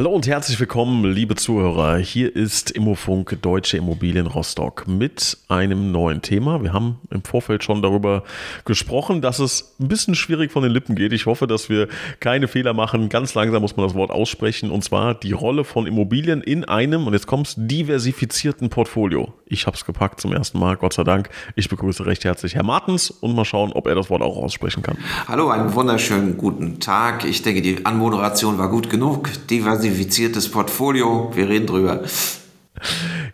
Hallo und herzlich willkommen, liebe Zuhörer. Hier ist Immofunk Deutsche Immobilien Rostock mit einem neuen Thema. Wir haben im Vorfeld schon darüber gesprochen, dass es ein bisschen schwierig von den Lippen geht. Ich hoffe, dass wir keine Fehler machen. Ganz langsam muss man das Wort aussprechen und zwar die Rolle von Immobilien in einem, und jetzt kommt's, diversifizierten Portfolio. Ich habe es gepackt zum ersten Mal, Gott sei Dank. Ich begrüße recht herzlich Herr Martens und mal schauen, ob er das Wort auch aussprechen kann. Hallo, einen wunderschönen guten Tag. Ich denke, die Anmoderation war gut genug. Diversifizierten diversifiziertes Portfolio. Wir reden drüber.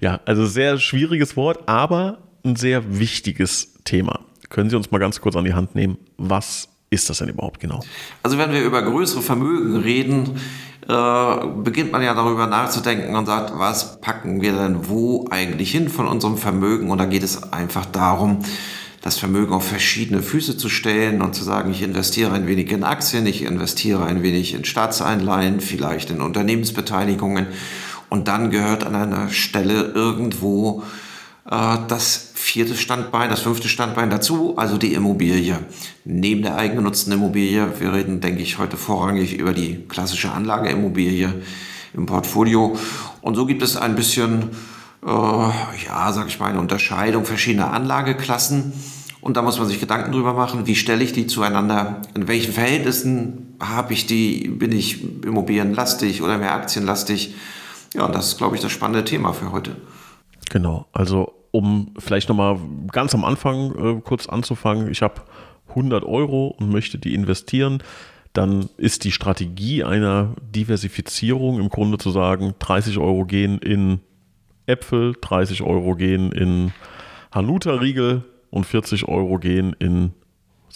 Ja, also sehr schwieriges Wort, aber ein sehr wichtiges Thema. Können Sie uns mal ganz kurz an die Hand nehmen? Was ist das denn überhaupt genau? Also wenn wir über größere Vermögen reden, äh, beginnt man ja darüber nachzudenken und sagt, was packen wir denn wo eigentlich hin von unserem Vermögen? Und da geht es einfach darum, das Vermögen auf verschiedene Füße zu stellen und zu sagen, ich investiere ein wenig in Aktien, ich investiere ein wenig in Staatseinleihen, vielleicht in Unternehmensbeteiligungen. Und dann gehört an einer Stelle irgendwo äh, das vierte Standbein, das fünfte Standbein dazu, also die Immobilie. Neben der eigengenutzten Immobilie, wir reden, denke ich, heute vorrangig über die klassische Anlageimmobilie im Portfolio. Und so gibt es ein bisschen, äh, ja, sag ich mal, eine Unterscheidung verschiedener Anlageklassen. Und da muss man sich Gedanken drüber machen, wie stelle ich die zueinander, in welchen Verhältnissen habe ich die, bin ich immobilienlastig oder mehr aktienlastig. Ja, und das ist, glaube ich, das spannende Thema für heute. Genau, also um vielleicht nochmal ganz am Anfang äh, kurz anzufangen, ich habe 100 Euro und möchte die investieren, dann ist die Strategie einer Diversifizierung im Grunde zu sagen, 30 Euro gehen in Äpfel, 30 Euro gehen in Hanuta-Riegel, und 40 Euro gehen in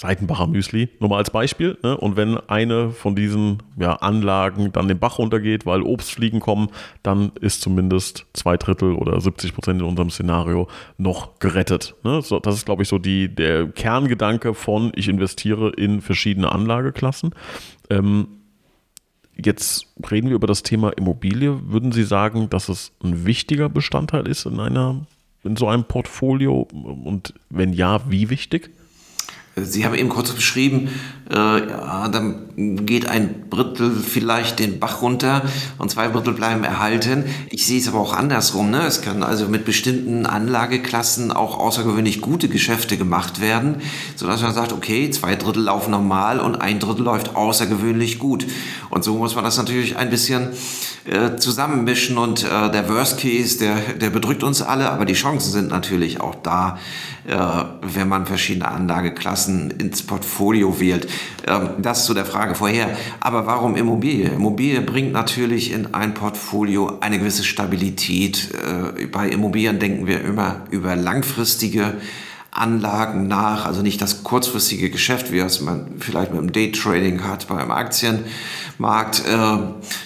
Seitenbacher Müsli. Nur mal als Beispiel. Ne? Und wenn eine von diesen ja, Anlagen dann den Bach runtergeht, weil Obstfliegen kommen, dann ist zumindest zwei Drittel oder 70 Prozent in unserem Szenario noch gerettet. Ne? So, das ist, glaube ich, so die, der Kerngedanke von, ich investiere in verschiedene Anlageklassen. Ähm, jetzt reden wir über das Thema Immobilie. Würden Sie sagen, dass es ein wichtiger Bestandteil ist in einer in so einem Portfolio? Und wenn ja, wie wichtig? Sie haben eben kurz beschrieben, äh, ja, dann geht ein Drittel vielleicht den Bach runter und zwei Drittel bleiben erhalten. Ich sehe es aber auch andersrum. Ne? Es können also mit bestimmten Anlageklassen auch außergewöhnlich gute Geschäfte gemacht werden, sodass man sagt, okay, zwei Drittel laufen normal und ein Drittel läuft außergewöhnlich gut. Und so muss man das natürlich ein bisschen äh, zusammenmischen und äh, der Worst Case, der, der bedrückt uns alle, aber die Chancen sind natürlich auch da, äh, wenn man verschiedene Anlageklassen ins Portfolio wählt. Ähm, das zu der Frage vorher. Aber warum Immobilie? Immobilie bringt natürlich in ein Portfolio eine gewisse Stabilität. Äh, bei Immobilien denken wir immer über langfristige Anlagen nach, also nicht das kurzfristige Geschäft, wie es man vielleicht mit dem Daytrading hat beim Aktienmarkt. Äh,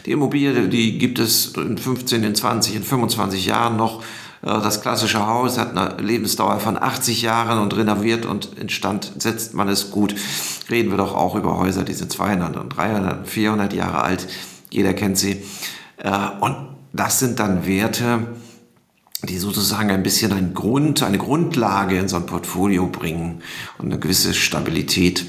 die Immobilie, die gibt es in 15, in 20, in 25 Jahren noch. Das klassische Haus hat eine Lebensdauer von 80 Jahren und renoviert und instand setzt man es gut. Reden wir doch auch über Häuser, die sind 200 und 300, 400 Jahre alt. Jeder kennt sie. Äh, und das sind dann Werte, die sozusagen ein bisschen einen Grund, eine Grundlage in so ein Portfolio bringen und eine gewisse Stabilität.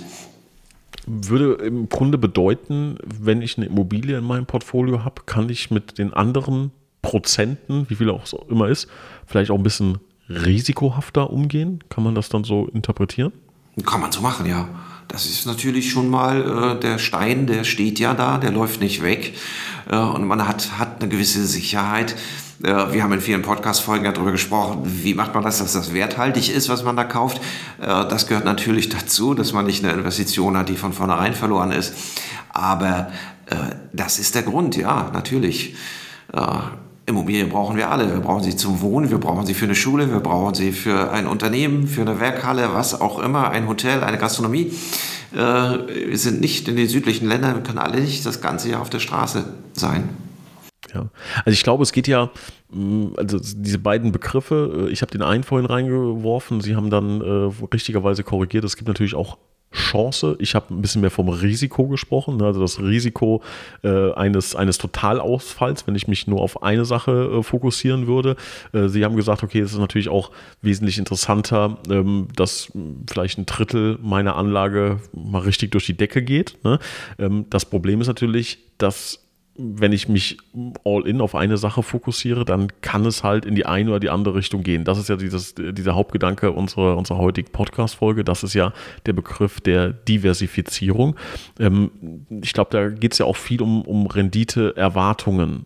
Würde im Grunde bedeuten, wenn ich eine Immobilie in meinem Portfolio habe, kann ich mit den anderen Prozenten, wie viel auch immer ist, vielleicht auch ein bisschen risikohafter umgehen? Kann man das dann so interpretieren? Kann man so machen, ja. Das ist natürlich schon mal äh, der Stein, der steht ja da, der läuft nicht weg. Äh, und man hat, hat eine gewisse Sicherheit. Äh, wir haben in vielen Podcast-Folgen darüber gesprochen, wie macht man das, dass das werthaltig ist, was man da kauft. Äh, das gehört natürlich dazu, dass man nicht eine Investition hat, die von vornherein verloren ist. Aber äh, das ist der Grund, ja, natürlich. Immobilien brauchen wir alle. Wir brauchen sie zum Wohnen, wir brauchen sie für eine Schule, wir brauchen sie für ein Unternehmen, für eine Werkhalle, was auch immer, ein Hotel, eine Gastronomie. Wir sind nicht in den südlichen Ländern, wir können alle nicht das ganze Jahr auf der Straße sein. Ja. Also ich glaube, es geht ja, mm, also diese beiden Begriffe, äh, ich habe den einen vorhin reingeworfen, Sie haben dann äh, richtigerweise korrigiert, es gibt natürlich auch Chance. Ich habe ein bisschen mehr vom Risiko gesprochen, ne? also das Risiko äh, eines, eines Totalausfalls, wenn ich mich nur auf eine Sache äh, fokussieren würde. Äh, Sie haben gesagt, okay, es ist natürlich auch wesentlich interessanter, ähm, dass vielleicht ein Drittel meiner Anlage mal richtig durch die Decke geht. Ne? Ähm, das Problem ist natürlich, dass wenn ich mich all in auf eine Sache fokussiere, dann kann es halt in die eine oder die andere Richtung gehen. Das ist ja dieses, dieser Hauptgedanke unserer, unserer heutigen Podcast-Folge. Das ist ja der Begriff der Diversifizierung. Ähm, ich glaube, da geht es ja auch viel um, um Renditeerwartungen.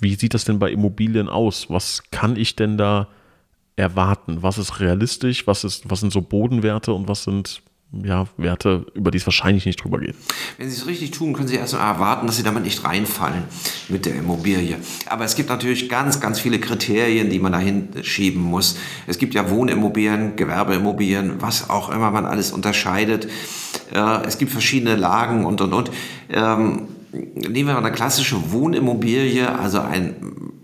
Wie sieht das denn bei Immobilien aus? Was kann ich denn da erwarten? Was ist realistisch? Was, ist, was sind so Bodenwerte und was sind ja, Werte, über die es wahrscheinlich nicht drüber geht. Wenn Sie es richtig tun, können Sie erstmal erwarten, dass Sie damit nicht reinfallen mit der Immobilie. Aber es gibt natürlich ganz, ganz viele Kriterien, die man dahin schieben muss. Es gibt ja Wohnimmobilien, Gewerbeimmobilien, was auch immer man alles unterscheidet. Es gibt verschiedene Lagen und, und, und. Ähm, nehmen wir mal eine klassische Wohnimmobilie, also ein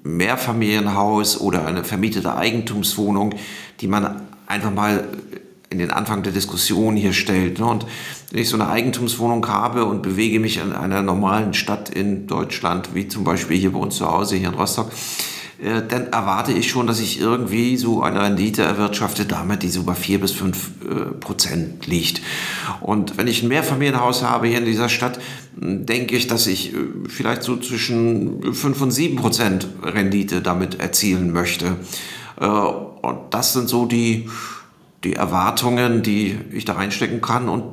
Mehrfamilienhaus oder eine vermietete Eigentumswohnung, die man einfach mal in den Anfang der Diskussion hier stellt. Ne? Und wenn ich so eine Eigentumswohnung habe und bewege mich in einer normalen Stadt in Deutschland, wie zum Beispiel hier bei uns zu Hause, hier in Rostock, äh, dann erwarte ich schon, dass ich irgendwie so eine Rendite erwirtschafte, damit die so bei vier bis fünf äh, Prozent liegt. Und wenn ich ein Mehrfamilienhaus habe hier in dieser Stadt, denke ich, dass ich äh, vielleicht so zwischen fünf und sieben Prozent Rendite damit erzielen möchte. Und das sind so die, die Erwartungen, die ich da reinstecken kann und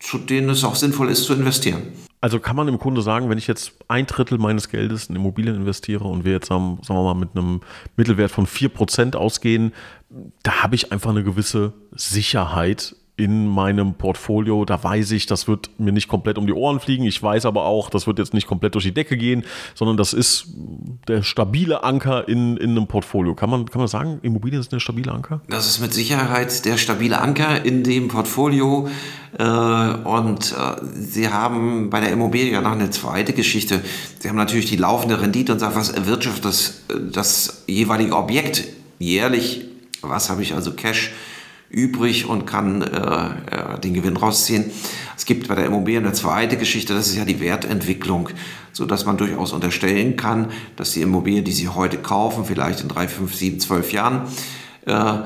zu denen es auch sinnvoll ist zu investieren. Also kann man im Grunde sagen, wenn ich jetzt ein Drittel meines Geldes in Immobilien investiere und wir jetzt haben, sagen wir mal, mit einem Mittelwert von 4% ausgehen, da habe ich einfach eine gewisse Sicherheit in meinem Portfolio. Da weiß ich, das wird mir nicht komplett um die Ohren fliegen. Ich weiß aber auch, das wird jetzt nicht komplett durch die Decke gehen, sondern das ist der stabile Anker in, in einem Portfolio. Kann man, kann man sagen, Immobilien ist eine stabile Anker? Das ist mit Sicherheit der stabile Anker in dem Portfolio. Äh, und äh, Sie haben bei der Immobilie noch eine zweite Geschichte. Sie haben natürlich die laufende Rendite und sagen, was erwirtschaftet das, das jeweilige Objekt jährlich? Was habe ich also Cash? Übrig und kann äh, äh, den Gewinn rausziehen. Es gibt bei der Immobilie eine zweite Geschichte, das ist ja die Wertentwicklung, so dass man durchaus unterstellen kann, dass die Immobilie, die Sie heute kaufen, vielleicht in drei, fünf, sieben, zwölf Jahren, äh,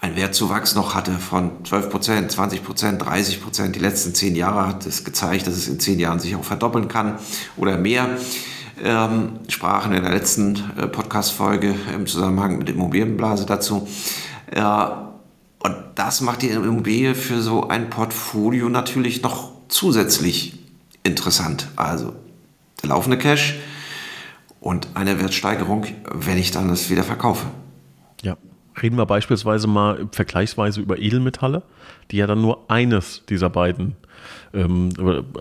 ein Wertzuwachs noch hatte von 12 Prozent, 20 Prozent, 30 Prozent. Die letzten zehn Jahre hat es gezeigt, dass es in zehn Jahren sich auch verdoppeln kann oder mehr. Ähm, sprachen in der letzten äh, Podcast-Folge im Zusammenhang mit Immobilienblase dazu. Äh, und das macht die Immobilie für so ein Portfolio natürlich noch zusätzlich interessant. Also der laufende Cash und eine Wertsteigerung, wenn ich dann das wieder verkaufe. Ja. Reden wir beispielsweise mal vergleichsweise über Edelmetalle, die ja dann nur eines dieser beiden ähm,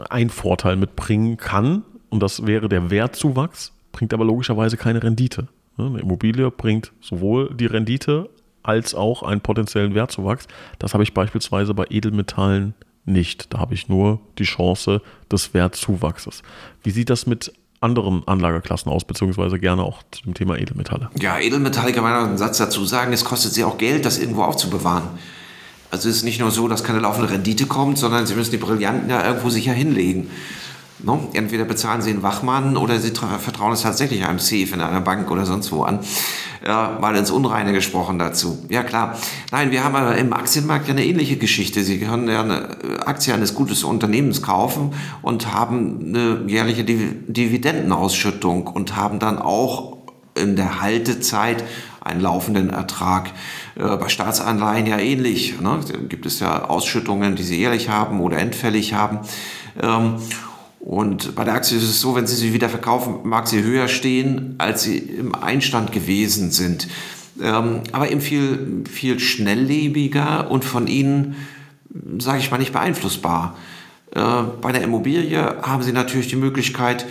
ein Vorteil mitbringen kann. Und das wäre der Wertzuwachs, bringt aber logischerweise keine Rendite. Eine Immobilie bringt sowohl die Rendite als auch einen potenziellen Wertzuwachs. Das habe ich beispielsweise bei Edelmetallen nicht. Da habe ich nur die Chance des Wertzuwachses. Wie sieht das mit anderen Anlageklassen aus, beziehungsweise gerne auch zu dem Thema Edelmetalle? Ja, Edelmetalle kann man einen Satz dazu sagen, es kostet sie auch Geld, das irgendwo aufzubewahren. Also es ist nicht nur so, dass keine laufende Rendite kommt, sondern sie müssen die Brillanten ja irgendwo sicher hinlegen. No? Entweder bezahlen sie einen Wachmann oder sie vertrauen es tatsächlich einem Safe in einer Bank oder sonst wo an. Ja, mal ins Unreine gesprochen dazu. Ja klar. Nein, wir haben im Aktienmarkt ja eine ähnliche Geschichte. Sie können ja eine Aktie eines guten Unternehmens kaufen und haben eine jährliche Dividendenausschüttung und haben dann auch in der Haltezeit einen laufenden Ertrag. Äh, bei Staatsanleihen ja ähnlich. Ne? Da gibt es ja Ausschüttungen, die sie jährlich haben oder endfällig haben. Ähm, und bei der Aktie ist es so, wenn Sie sie wieder verkaufen, mag sie höher stehen, als sie im Einstand gewesen sind. Ähm, aber eben viel, viel schnelllebiger und von Ihnen, sage ich mal, nicht beeinflussbar. Äh, bei der Immobilie haben Sie natürlich die Möglichkeit,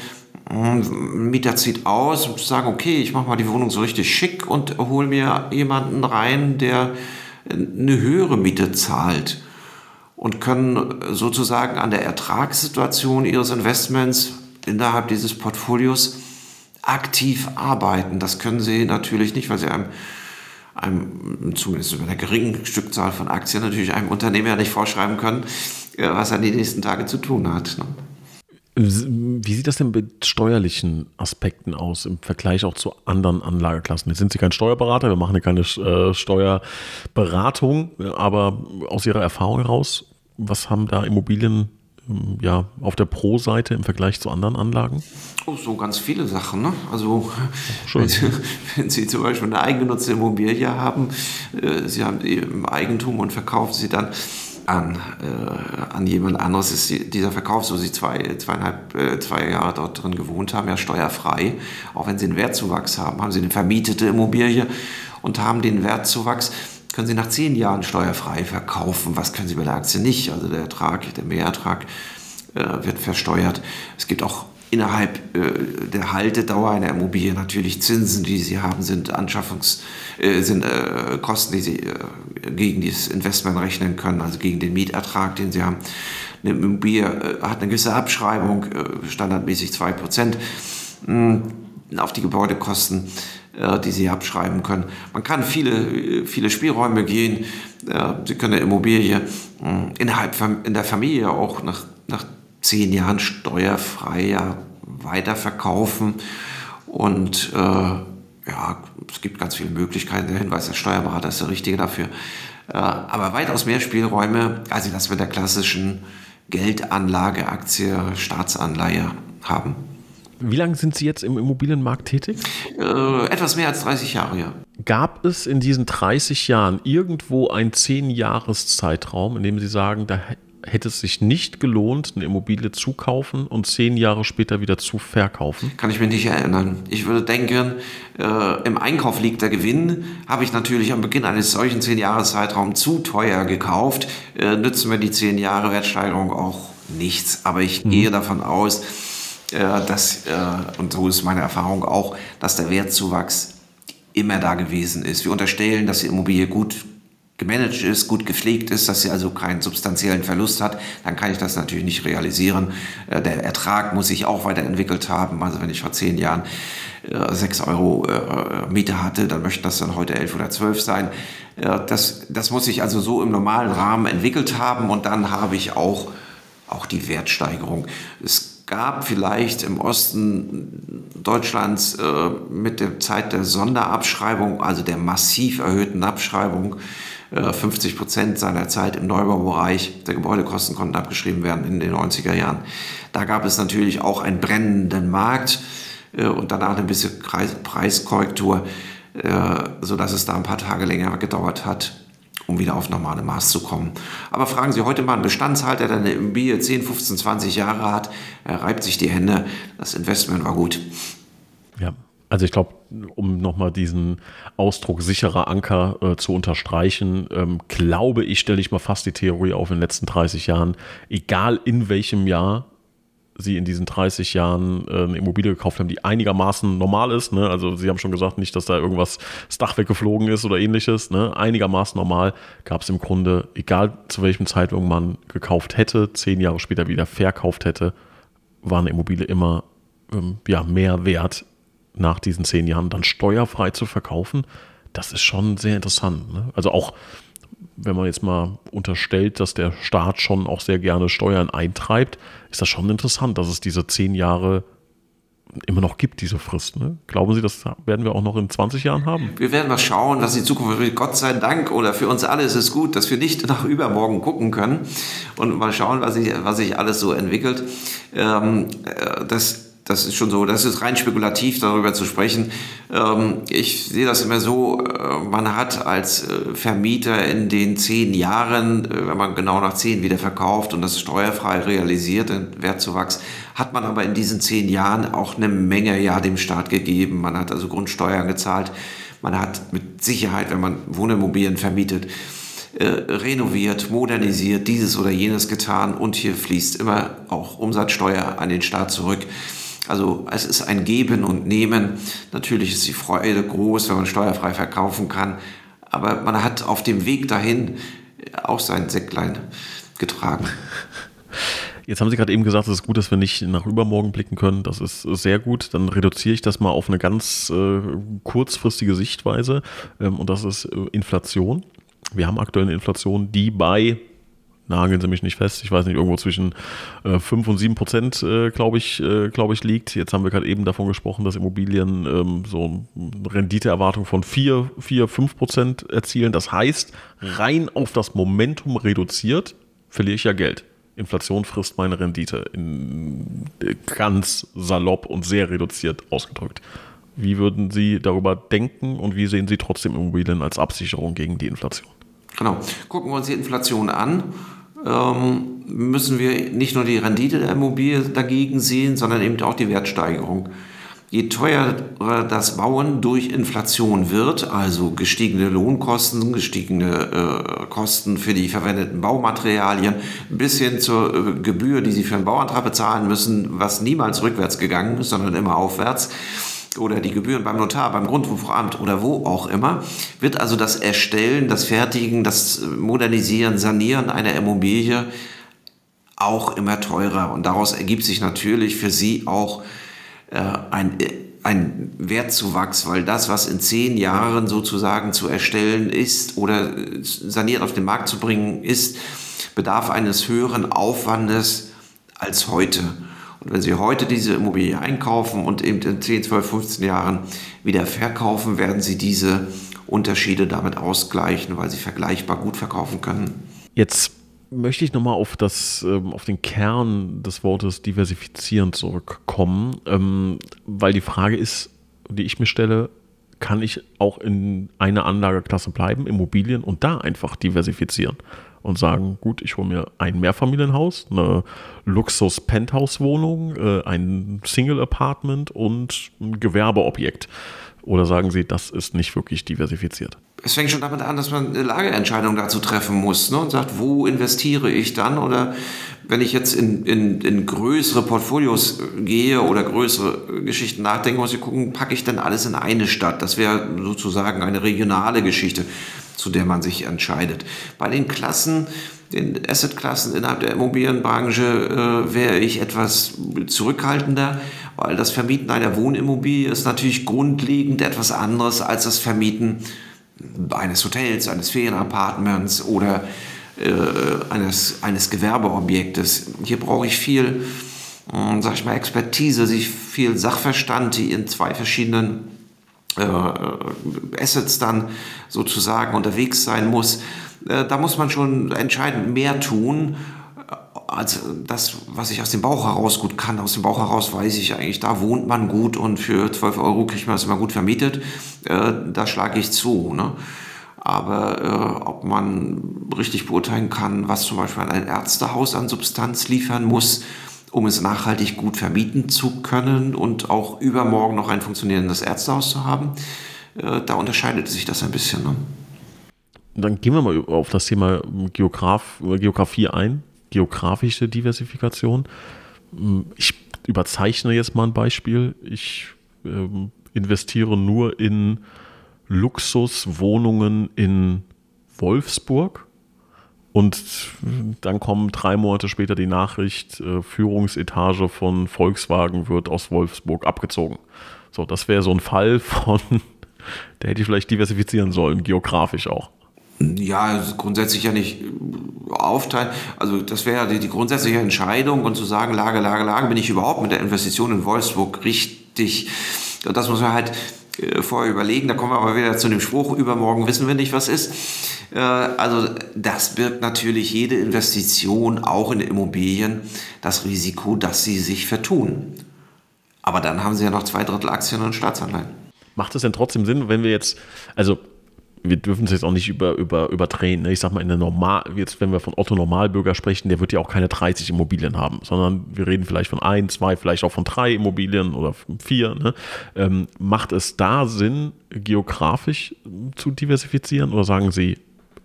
ein hm, Mieter zieht aus und sagen, okay, ich mache mal die Wohnung so richtig schick und hole mir jemanden rein, der eine höhere Miete zahlt und können sozusagen an der Ertragssituation ihres Investments innerhalb dieses Portfolios aktiv arbeiten. Das können sie natürlich nicht, weil sie einem einem, zumindest über einer geringen Stückzahl von Aktien, natürlich einem Unternehmen ja nicht vorschreiben können, äh, was er die nächsten Tage zu tun hat. Ne? Wie sieht das denn mit steuerlichen Aspekten aus im Vergleich auch zu anderen Anlageklassen? Jetzt sind Sie kein Steuerberater, wir machen hier keine äh, Steuerberatung, aber aus Ihrer Erfahrung heraus, was haben da Immobilien ähm, ja, auf der Pro-Seite im Vergleich zu anderen Anlagen? Oh, so ganz viele Sachen. Ne? Also wenn Sie, wenn Sie, zum Beispiel eine eigengenutzte Immobilie haben, äh, Sie haben im Eigentum und verkaufen sie dann an, äh, an jemand anderes ist die, dieser Verkauf, so Sie zwei, zweieinhalb, äh, zwei Jahre dort drin gewohnt haben, ja steuerfrei. Auch wenn Sie einen Wertzuwachs haben, haben Sie eine vermietete Immobilie und haben den Wertzuwachs, können Sie nach zehn Jahren steuerfrei verkaufen. Was können Sie bei der Aktie nicht? Also der Ertrag, der Mehrertrag äh, wird versteuert. Es gibt auch innerhalb äh, der Haltedauer einer Immobilie natürlich Zinsen, die sie haben, sind Anschaffungs, äh, sind äh, Kosten, die sie äh, gegen dieses Investment rechnen können, also gegen den Mietertrag, den sie haben. Eine Immobilie äh, hat eine gewisse Abschreibung, äh, standardmäßig 2% mh, hm, auf die Gebäudekosten, die sie abschreiben können. Man kann viele, viele Spielräume gehen. Sie können eine Immobilie hm, innerhalb in der Familie auch nach, nach zehn Jahren steuerfrei weiterverkaufen. Und äh, ja, es gibt ganz viele Möglichkeiten. Der Hinweis, der Steuerberater ist der Richtige dafür. Äh, aber weitaus mehr Spielräume, als Sie das mit der klassischen Geldanlage, Aktie, Staatsanleihe haben. Wie lange sind Sie jetzt im Immobilienmarkt tätig? Äh, etwas mehr als 30 Jahre, ja. Gab es in diesen 30 Jahren irgendwo einen 10-Jahres-Zeitraum, in dem Sie sagen, da hätte es sich nicht gelohnt, eine Immobilie zu kaufen und zehn Jahre später wieder zu verkaufen? Kann ich mir nicht erinnern. Ich würde denken, äh, im Einkauf liegt der Gewinn. Habe ich natürlich am Beginn eines solchen zehn Jahres Zeitraums zu teuer gekauft, äh, nützen mir die zehn Jahre Wertsteigerung auch nichts. Aber ich hm. gehe davon aus, äh, dass, äh, und so ist meine Erfahrung auch, dass der Wertzuwachs immer da gewesen ist. Wir unterstellen, dass die Immobilie gut gemanagt ist, gut gepflegt ist, dass sie also keinen substanziellen Verlust hat, dann kann ich das natürlich nicht realisieren. Äh, der Ertrag muss sich auch weiterentwickelt haben. Also wenn ich vor zehn Jahren äh, sechs Euro äh, Miete hatte, dann möchten das dann heute elf oder zwölf sein. Das, das muss sich also so im normalen Rahmen entwickelt haben und dann habe ich auch, auch die Wertsteigerung. Es gab vielleicht im Osten Deutschlands mit der Zeit der Sonderabschreibung, also der massiv erhöhten Abschreibung, 50 äh, Prozent seiner Zeit im Neubaubereich der Gebäudekosten konnten abgeschrieben werden in den 90er Jahren. Da gab es natürlich auch einen brennenden Markt äh, und danach eine bisschen Preiskorrektur, äh, sodass es da ein paar Tage länger gedauert hat, um wieder auf normale Maß zu kommen. Aber fragen Sie heute mal einen Bestandshalter, der eine Immobilie 10, 15, 20 Jahre hat, er reibt sich die Hände, das Investment war gut. Ja, also ich glaube, um nochmal diesen Ausdruck sicherer Anker äh, zu unterstreichen, ähm, glaube ich, stelle ich mal fast die Theorie auf in den letzten 30 Jahren, egal in welchem Jahr Sie in diesen 30 Jahren äh, eine Immobilie gekauft haben, die einigermaßen normal ist. Ne? Also Sie haben schon gesagt, nicht, dass da irgendwas das Dach weggeflogen ist oder ähnliches. Ne? Einigermaßen normal gab es im Grunde, egal zu welchem Zeitpunkt man gekauft hätte, zehn Jahre später wieder verkauft hätte, war eine Immobilie immer ähm, ja, mehr wert nach diesen zehn Jahren dann steuerfrei zu verkaufen, das ist schon sehr interessant. Ne? Also auch, wenn man jetzt mal unterstellt, dass der Staat schon auch sehr gerne Steuern eintreibt, ist das schon interessant, dass es diese zehn Jahre immer noch gibt, diese Frist. Ne? Glauben Sie, das werden wir auch noch in 20 Jahren haben? Wir werden mal schauen, was die Zukunft wird. Gott sei Dank oder für uns alle ist es gut, dass wir nicht nach übermorgen gucken können und mal schauen, was sich, was sich alles so entwickelt. Ähm, äh, das das ist schon so, das ist rein spekulativ darüber zu sprechen. Ähm, ich sehe das immer so, äh, man hat als äh, Vermieter in den zehn Jahren, äh, wenn man genau nach zehn wieder verkauft und das steuerfrei realisiert, den Wertzuwachs, hat man aber in diesen zehn Jahren auch eine Menge ja dem Staat gegeben. Man hat also Grundsteuern gezahlt. Man hat mit Sicherheit, wenn man Wohnimmobilien vermietet, renoviert, modernisiert, dieses oder jenes getan und hier fließt immer auch Umsatzsteuer an den Staat zurück. Also es ist ein Geben und Nehmen. Natürlich ist die Freude groß, wenn man steuerfrei verkaufen kann. Aber man hat auf dem Weg dahin auch sein Säcklein getragen. Jetzt haben Sie gerade eben gesagt, es ist gut, dass wir nicht nach übermorgen blicken können. Das ist sehr gut. Dann reduziere ich das mal auf eine ganz äh, kurzfristige Sichtweise. Ähm, und das ist äh, Inflation. Wir haben aktuell eine Inflation, die bei nageln Sie mich nicht fest, ich weiß nicht, irgendwo zwischen äh, 5 und 7 Prozent, äh, glaube ich, äh, glaube ich, liegt. Jetzt haben wir gerade eben davon gesprochen, dass Immobilien ähm, so eine Renditeerwartung von 4, 4 5 Prozent erzielen. Das heißt, rein auf das Momentum reduziert, verliere ich ja Geld. Inflation frisst meine Rendite in, ganz salopp und sehr reduziert ausgedrückt. Wie würden Sie darüber denken und wie sehen Sie trotzdem Immobilien als Absicherung gegen die Inflation? Genau. Gucken wir uns die Inflation an ähm, müssen wir nicht nur die Rendite der Immobilie dagegen sehen, sondern eben auch die Wertsteigerung. Je teurer das Bauen durch Inflation wird, also gestiegene Lohnkosten, gestiegene äh, Kosten für die verwendeten Baumaterialien, bis hin zur äh, Gebühr, die Sie für einen Bauantrag bezahlen müssen, was niemals rückwärts gegangen ist, sondern immer aufwärts, oder die Gebühren beim Notar, beim Grundbuchamt oder wo auch immer, wird also das Erstellen, das Fertigen, das Modernisieren, Sanieren einer Immobilie auch immer teurer. Und daraus ergibt sich natürlich für Sie auch äh, ein, ein Wertzuwachs, weil das, was in zehn Jahren sozusagen zu erstellen ist oder saniert auf den Markt zu bringen ist, bedarf eines höheren Aufwandes als heute. Wenn Sie heute diese Immobilie einkaufen und eben in 10, 12, 15 Jahren wieder verkaufen, werden Sie diese Unterschiede damit ausgleichen, weil Sie vergleichbar gut verkaufen können. Jetzt möchte ich nochmal auf, ähm, auf den Kern des Wortes diversifizieren zurückkommen, ähm, weil die Frage ist, die ich mir stelle, kann ich auch in einer Anlageklasse bleiben, Immobilien, und da einfach diversifizieren? Und sagen, gut, ich hole mir ein Mehrfamilienhaus, eine Luxus-Penthouse-Wohnung, äh, ein Single-Apartment und ein Gewerbeobjekt. Oder sagen Sie, das ist nicht wirklich diversifiziert? Es fängt schon damit an, dass man eine Lageentscheidung dazu treffen muss ne? und sagt, wo investiere ich dann? Oder wenn ich jetzt in, in, in größere Portfolios gehe oder größere Geschichten nachdenke, muss ich gucken, packe ich denn alles in eine Stadt? Das wäre sozusagen eine regionale Geschichte zu der man sich entscheidet. Bei den Klassen, den Assetklassen innerhalb der Immobilienbranche äh, wäre ich etwas zurückhaltender, weil das Vermieten einer Wohnimmobilie ist natürlich grundlegend etwas anderes als das Vermieten eines Hotels, eines Ferienapartments oder äh, eines, eines Gewerbeobjektes. Hier brauche ich viel, äh, sag ich mal, Expertise, viel Sachverstand, die in zwei verschiedenen Assets dann sozusagen unterwegs sein muss, äh, da muss man schon entscheidend mehr tun als das, was ich aus dem Bauch heraus gut kann. Aus dem Bauch heraus weiß ich eigentlich, da wohnt man gut und für 12 Euro kriegt man das immer gut vermietet. Äh, da schlage ich zu. Ne? Aber äh, ob man richtig beurteilen kann, was zum Beispiel ein Ärztehaus an Substanz liefern muss, um es nachhaltig gut vermieten zu können und auch übermorgen noch ein funktionierendes Ärztehaus zu haben. Äh, da unterscheidet sich das ein bisschen. Ne? Dann gehen wir mal auf das Thema Geograf, Geografie ein, geografische Diversifikation. Ich überzeichne jetzt mal ein Beispiel. Ich ähm, investiere nur in Luxuswohnungen in Wolfsburg und dann kommen drei Monate später die Nachricht, äh, Führungsetage von Volkswagen wird aus Wolfsburg abgezogen. So, das wäre so ein Fall von, der hätte ich vielleicht diversifizieren sollen, geografisch auch. Ja, also grundsätzlich ja nicht aufteilen. Also das wäre die, die grundsätzliche Entscheidung und zu sagen, Lage, Lage, Lage, bin ich überhaupt mit der Investition in Wolfsburg richtig? Das muss man halt vorher überlegen. Da kommen wir aber wieder zu dem Spruch, übermorgen wissen wir nicht, was ist. Äh, also das birgt natürlich jede Investition, auch in Immobilien, das Risiko, dass sie sich vertun. Aber dann haben sie ja noch zwei Drittel Aktien und Staatsanleihen. Macht es denn trotzdem Sinn, wenn wir jetzt, also wir dürfen es jetzt auch nicht über, über, überdrehen. Ne? Ich sag mal, in der Normal, jetzt, wenn wir von Otto Normalbürger sprechen, der wird ja auch keine 30 Immobilien haben, sondern wir reden vielleicht von ein, zwei, vielleicht auch von drei Immobilien oder vier. Ne? Ähm, macht es da Sinn, geografisch zu diversifizieren oder sagen Sie,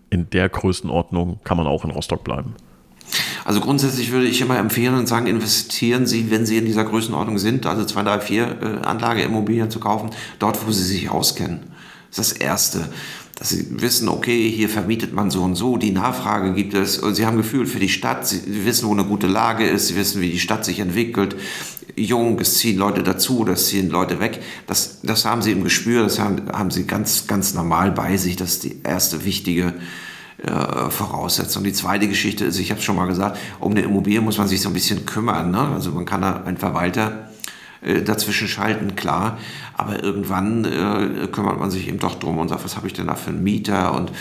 in der Größenordnung kann man auch in Rostock bleiben? Also grundsätzlich würde ich immer empfehlen und sagen, investieren Sie, wenn Sie in dieser Größenordnung sind, also zwei, drei, vier äh, Anlageimmobilien zu kaufen, dort, wo Sie sich auskennen. Das ist das Erste. Dass sie wissen, okay, hier vermietet man so und so, die Nachfrage gibt es und sie haben Gefühl für die Stadt, sie wissen, wo eine gute Lage ist, sie wissen, wie die Stadt sich entwickelt. Jung, es ziehen Leute dazu es ziehen Leute weg. Das, das haben sie im Gespür, das haben, haben sie ganz, ganz normal bei sich. Das ist die erste wichtige äh, Voraussetzung. Die zweite Geschichte ist, ich habe es schon mal gesagt, um eine Immobilie muss man sich so ein bisschen kümmern. Ne? Also man kann da einen Verwalter äh, dazwischen schalten, klar. Aber irgendwann äh, kümmert man sich eben doch drum und sagt, was habe ich denn da für einen Mieter und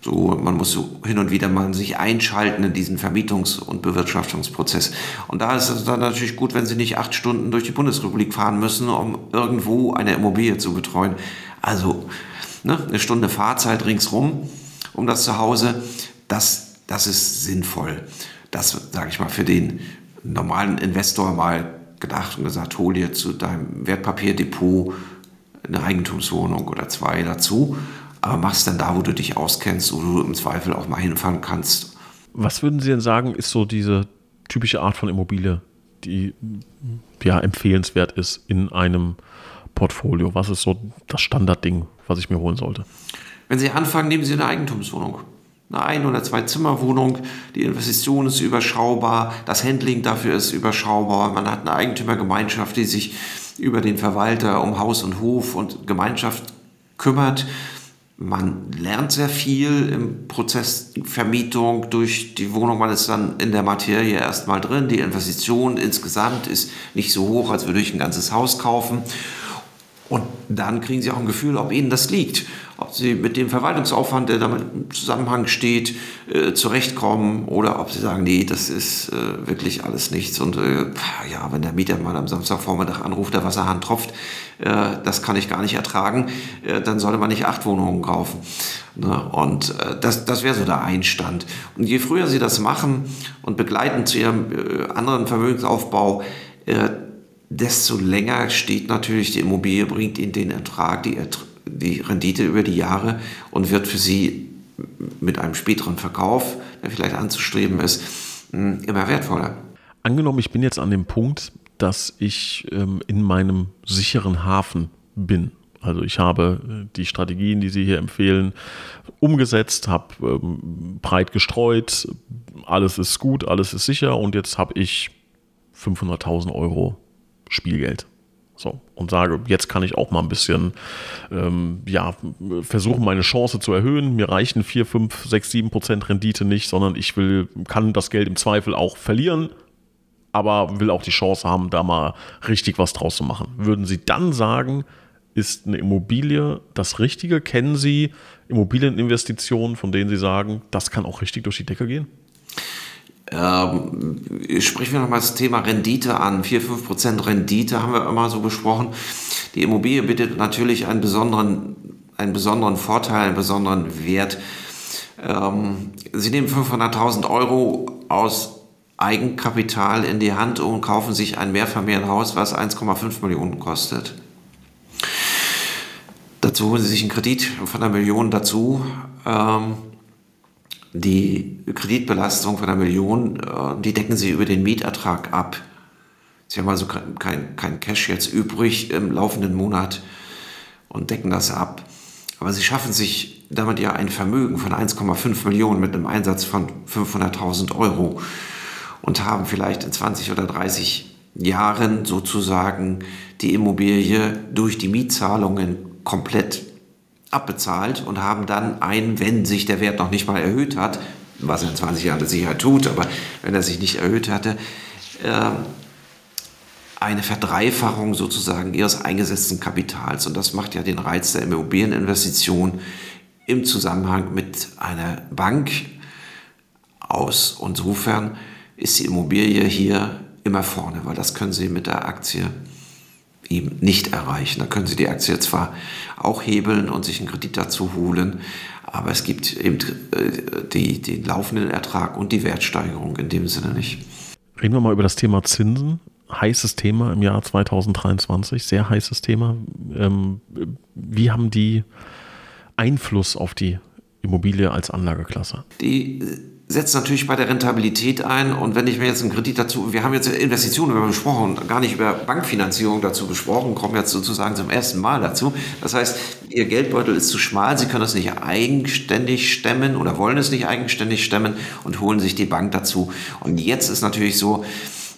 so, man muss so hin und wieder mal sich einschalten in diesen Vermietungs- und Bewirtschaftungsprozess. Und da ist es dann natürlich gut, wenn Sie nicht acht Stunden durch die Bundesrepublik fahren müssen, um irgendwo eine Immobilie zu betreuen. Also ne, eine Stunde Fahrzeit ringsrum um das Zuhause, das, das ist sinnvoll. Das, sage ich mal, für den normalen Investor mal gedacht und gesagt, hol dir zu deinem Wertpapierdepot eine Eigentumswohnung oder zwei dazu, aber mach's dann da, wo du dich auskennst, wo du im Zweifel auch mal hinfahren kannst. Was würden Sie denn sagen, ist so diese typische Art von Immobilie, die ja empfehlenswert ist in einem Portfolio? Was ist so das Standardding, was ich mir holen sollte? Wenn Sie anfangen, nehmen Sie eine Eigentumswohnung eine Ein- oder Zwei-Zimmer-Wohnung. Die Investition ist überschaubar, das Handling dafür ist überschaubar. Man hat eine Eigentümergemeinschaft, die sich über den Verwalter um Haus und Hof und Gemeinschaft kümmert. Man lernt sehr viel im Prozess Vermietung durch die Wohnung. Man ist dann in der Materie erstmal drin. Die Investition insgesamt ist nicht so hoch, als würde ich ein ganzes Haus kaufen. Und dann kriegen Sie auch ein Gefühl, ob Ihnen das liegt. Ob Sie mit dem Verwaltungsaufwand, der damit im Zusammenhang steht, äh, zurechtkommen oder ob Sie sagen, nee, das ist äh, wirklich alles nichts. Und äh, ja, wenn der Mieter mal am Samstagvormittag anruft, der Wasserhahn tropft, äh, das kann ich gar nicht ertragen, äh, dann sollte man nicht acht Wohnungen kaufen. Ne? Und äh, das, das wäre so der Einstand. Und je früher Sie das machen und begleiten zu Ihrem anderen Vermögensaufbau, desto länger steht natürlich die Immobilie, bringt Ihnen den Ertrag, die, die Rendite über die Jahre und wird für Sie mit einem späteren Verkauf, der vielleicht anzustreben ist, hm, immer wertvoller. Angenommen, ich bin jetzt an dem Punkt, dass ich ähm, in meinem sicheren Hafen bin. Also ich habe äh, die Strategien, die Sie hier empfehlen, umgesetzt, habe ähm, breit gestreut, alles ist gut, alles ist sicher und jetzt habe ich 500.000 Euro Spielgeld. So, und sage, jetzt kann ich auch mal ein bisschen ähm, ja, versuchen, meine Chance zu erhöhen. Mir reichen 4, 5, 6, 7 Prozent Rendite nicht, sondern ich will, kann das Geld im Zweifel auch verlieren, aber will auch die Chance haben, da mal richtig was draus zu machen. Würden Sie dann sagen, ist eine Immobilie das Richtige? Kennen Sie Immobilieninvestitionen, von denen Sie sagen, das kann auch richtig durch die Decke gehen? Ähm, sprechen wir nochmal das Thema Rendite an. 4, 5 Prozent Rendite haben wir immer so besprochen. Die Immobilie bietet natürlich einen besonderen, einen besonderen Vorteil, einen besonderen Wert. Ähm, Sie nehmen 500.000 Euro aus Eigenkapital in die Hand und kaufen sich ein Mehrfamilienhaus, was 1,5 Millionen kostet. Dazu holen Sie sich einen Kredit von einer Million dazu. Ähm, die Kreditbelastung von einer Million, äh, die decken sie über den Mietertrag ab. Sie haben also kein, kein Cash jetzt übrig im laufenden Monat und decken das ab. Aber sie schaffen sich damit ja ein Vermögen von 1,5 Millionen mit einem Einsatz von 500.000 Euro und haben vielleicht in 20 oder 30 Jahren sozusagen die Immobilie durch die Mietzahlungen komplett abbezahlt und haben dann ein, wenn sich der Wert noch nicht mal erhöht hat, was er in 20 Jahren der Sicherheit tut, aber wenn er sich nicht erhöht hatte, äh, eine Verdreifachung sozusagen ihres eingesetzten Kapitals. Und das macht ja den Reiz der Immobilieninvestition im Zusammenhang mit einer Bank aus. Und insofern ist die Immobilie hier immer vorne, weil das können Sie mit der Aktie eben nicht erreichen. Da können Sie die Aktie zwar auch hebeln und sich einen Kredit dazu holen, aber es gibt eben äh, die, den laufenden Ertrag und die Wertsteigerung in dem Sinne nicht. Reden wir mal über das Thema Zinsen. Heißes Thema im Jahr 2023, sehr heißes Thema. Ähm, wie haben die Einfluss auf die Immobilie als Anlageklasse? Die setzt natürlich bei der Rentabilität ein. Und wenn ich mir jetzt einen Kredit dazu, wir haben jetzt Investitionen über besprochen, gar nicht über Bankfinanzierung dazu gesprochen, kommen jetzt sozusagen zum ersten Mal dazu. Das heißt, Ihr Geldbeutel ist zu schmal, Sie können das nicht eigenständig stemmen oder wollen es nicht eigenständig stemmen und holen sich die Bank dazu. Und jetzt ist natürlich so,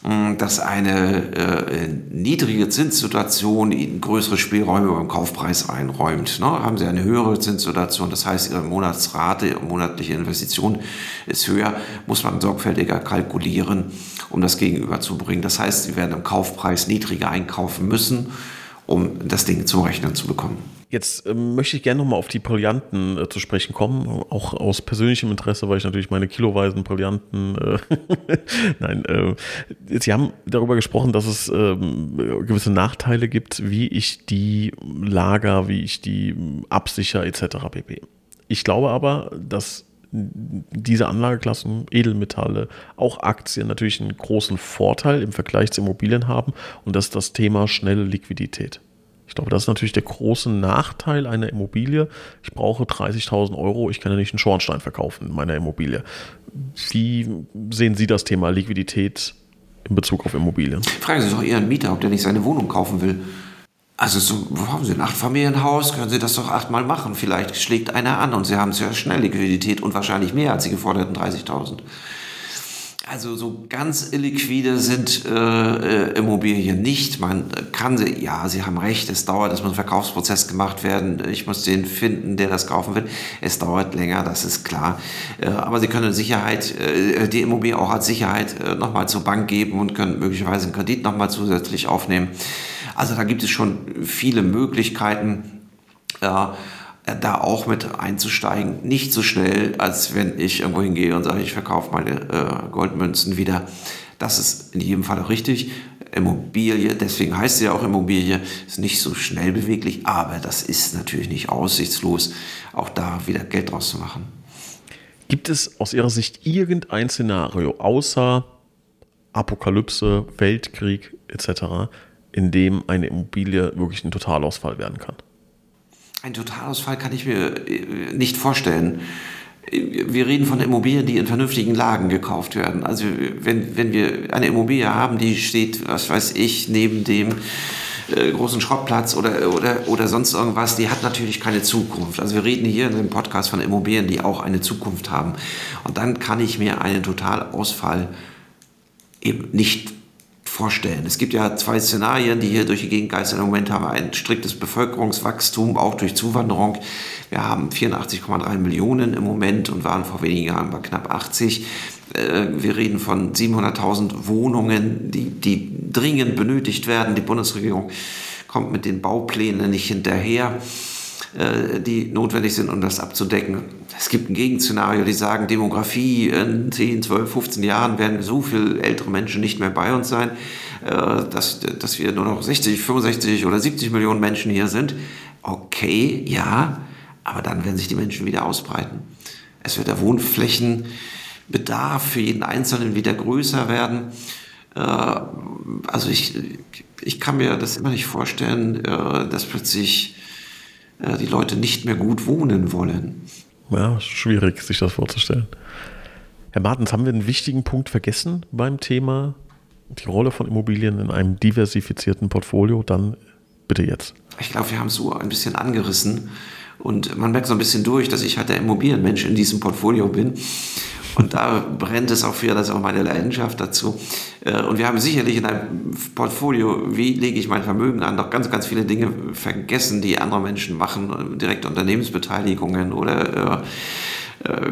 dass eine äh, niedrige Zinssituation ihnen größere Spielräume beim Kaufpreis einräumt. Ne? Haben sie eine höhere Zinssituation, das heißt, ihre Monatsrate, ihre monatliche Investition ist höher, muss man sorgfältiger kalkulieren, um das gegenüberzubringen. Das heißt, sie werden im Kaufpreis niedriger einkaufen müssen, um das Ding zum Rechnen zu bekommen. Jetzt äh, möchte ich gerne nochmal auf die Brillanten äh, zu sprechen kommen, auch aus persönlichem Interesse, weil ich natürlich meine kiloweisen Brillanten, äh, nein, äh, Sie haben darüber gesprochen, dass es ähm, gewisse Nachteile gibt, wie ich die Lager, wie ich die absichere etc. pp. Ich glaube aber, dass diese Anlageklassen, Edelmetalle, auch Aktien natürlich einen großen Vorteil im Vergleich zu Immobilien haben und das ist das Thema schnelle Liquidität. Ich glaube, das ist natürlich der große Nachteil einer Immobilie. Ich brauche 30.000 Euro, ich kann ja nicht einen Schornstein verkaufen in meiner Immobilie. Wie sehen Sie das Thema Liquidität in Bezug auf Immobilien? Fragen Sie doch Ihren Mieter, ob der nicht seine Wohnung kaufen will. Also so, haben Sie ein Achtfamilienhaus, können Sie das doch achtmal machen. Vielleicht schlägt einer an und Sie haben sehr schnell Liquidität und wahrscheinlich mehr als die geforderten 30.000. Also so ganz illiquide sind äh, äh, Immobilien nicht. Man kann sie, ja, Sie haben recht, es dauert, es muss ein Verkaufsprozess gemacht werden. Ich muss den finden, der das kaufen will. Es dauert länger, das ist klar. Äh, aber Sie können Sicherheit, äh, die Immobilie auch als Sicherheit äh, nochmal zur Bank geben und können möglicherweise einen Kredit nochmal zusätzlich aufnehmen. Also da gibt es schon viele Möglichkeiten. Ja, da auch mit einzusteigen. Nicht so schnell, als wenn ich irgendwo hingehe und sage, ich verkaufe meine äh, Goldmünzen wieder. Das ist in jedem Fall auch richtig. Immobilie, deswegen heißt sie ja auch Immobilie, ist nicht so schnell beweglich, aber das ist natürlich nicht aussichtslos, auch da wieder Geld draus zu machen. Gibt es aus Ihrer Sicht irgendein Szenario außer Apokalypse, Weltkrieg etc., in dem eine Immobilie wirklich ein Totalausfall werden kann? Ein Totalausfall kann ich mir äh, nicht vorstellen. Wir reden von Immobilien, die in vernünftigen Lagen gekauft werden. Also wenn, wenn wir eine Immobilie haben, die steht, was weiß ich, neben dem äh, großen Schrottplatz oder, oder, oder sonst irgendwas, die hat natürlich keine Zukunft. Also wir reden hier in dem Podcast von Immobilien, die auch eine Zukunft haben. Und dann kann ich mir einen Totalausfall eben nicht vorstellen. Es gibt ja zwei Szenarien, die hier durch die Gegend geistern. Im Moment haben wir ein striktes Bevölkerungswachstum, auch durch Zuwanderung. Wir haben 84,3 Millionen im Moment und waren vor wenigen Jahren bei knapp 80. Äh, wir reden von 700.000 Wohnungen, die, die dringend benötigt werden. Die Bundesregierung kommt mit den Bauplänen nicht hinterher. Äh, die notwendig sind, um das abzudecken. Es gibt ein Gegenszenario, die sagen, Demografie in 10, 12, 15 Jahren werden so viele ältere Menschen nicht mehr bei uns sein, äh, dass, dass wir nur noch 60, 65 oder 70 Millionen Menschen hier sind. Okay, ja, aber dann werden sich die Menschen wieder ausbreiten. Es wird der Wohnflächenbedarf für jeden Einzelnen wieder größer werden. Äh, also ich, ich kann mir das immer nicht vorstellen, dass plötzlich äh, die Leute nicht mehr gut wohnen wollen. Ja, schwierig, sich das vorzustellen. Herr Martens, haben wir einen wichtigen Punkt vergessen beim Thema die Rolle von Immobilien in einem diversifizierten Portfolio? Dann bitte jetzt. Ich glaube, wir haben es so ein bisschen angerissen und man merkt so ein bisschen durch, dass ich halt der Immobilienmensch in diesem Portfolio bin. Und da brennt es auch für, das ist auch meine Leidenschaft dazu. Äh, und wir haben sicherlich in einem Portfolio, wie lege ich mein Vermögen an, noch ganz, ganz viele Dinge vergessen, die andere Menschen machen, direkte Unternehmensbeteiligungen oder äh, äh,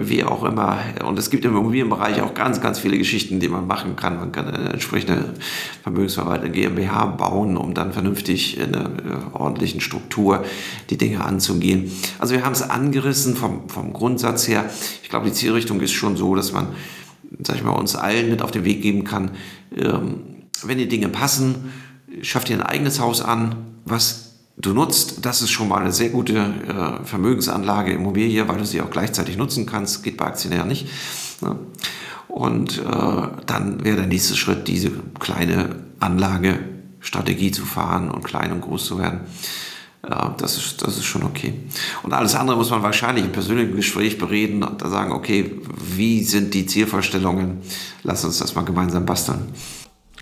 wie auch immer. Und es gibt im Immobilienbereich auch ganz, ganz viele Geschichten, die man machen kann. Man kann eine entsprechende Vermögensverwaltung GmbH bauen, um dann vernünftig in einer äh, ordentlichen Struktur die Dinge anzugehen. Also wir haben es angerissen vom, vom Grundsatz her. Ich glaube, die Zielrichtung ist schon so, dass man, sag ich mal, uns allen mit auf den Weg geben kann, ähm, wenn die Dinge passen, schafft ihr ein eigenes Haus an, was du nutzt, das ist schon mal eine sehr gute äh, Vermögensanlage, Immobilie, weil du sie auch gleichzeitig nutzen kannst. Geht bei Aktien ja nicht. Ne? Und äh, dann wäre der nächste Schritt, diese kleine Anlagestrategie zu fahren und klein und groß zu werden. Äh, das ist, das ist schon okay. Und alles andere muss man wahrscheinlich im persönlichen Gespräch bereden und da sagen, okay, wie sind die Zielvorstellungen? Lass uns das mal gemeinsam basteln.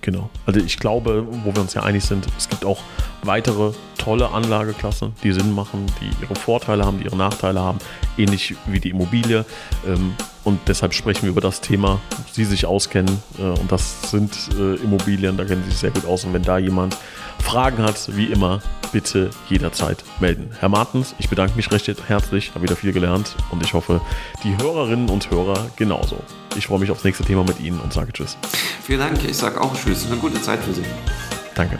Genau. Also ich glaube, wo wir uns ja einig sind, es gibt auch weitere tolle Anlageklassen, die Sinn machen, die ihre Vorteile haben, die ihre Nachteile haben, ähnlich wie die Immobilie. Ähm, und deshalb sprechen wir über das Thema, Sie sich auskennen. Äh, und das sind äh, Immobilien, da kennen Sie sich sehr gut aus. Und wenn da jemand Fragen hat, wie immer, bitte jederzeit melden. Herr Martens, ich bedanke mich recht herzlich, habe wieder viel gelernt und ich hoffe, die Hörerinnen und Hörer genauso. Ich freue mich aufs nächste Thema mit Ihnen und sage Tschüss. Vielen Dank, ich sage auch Tschüss. Eine gute Zeit für Sie. Danke.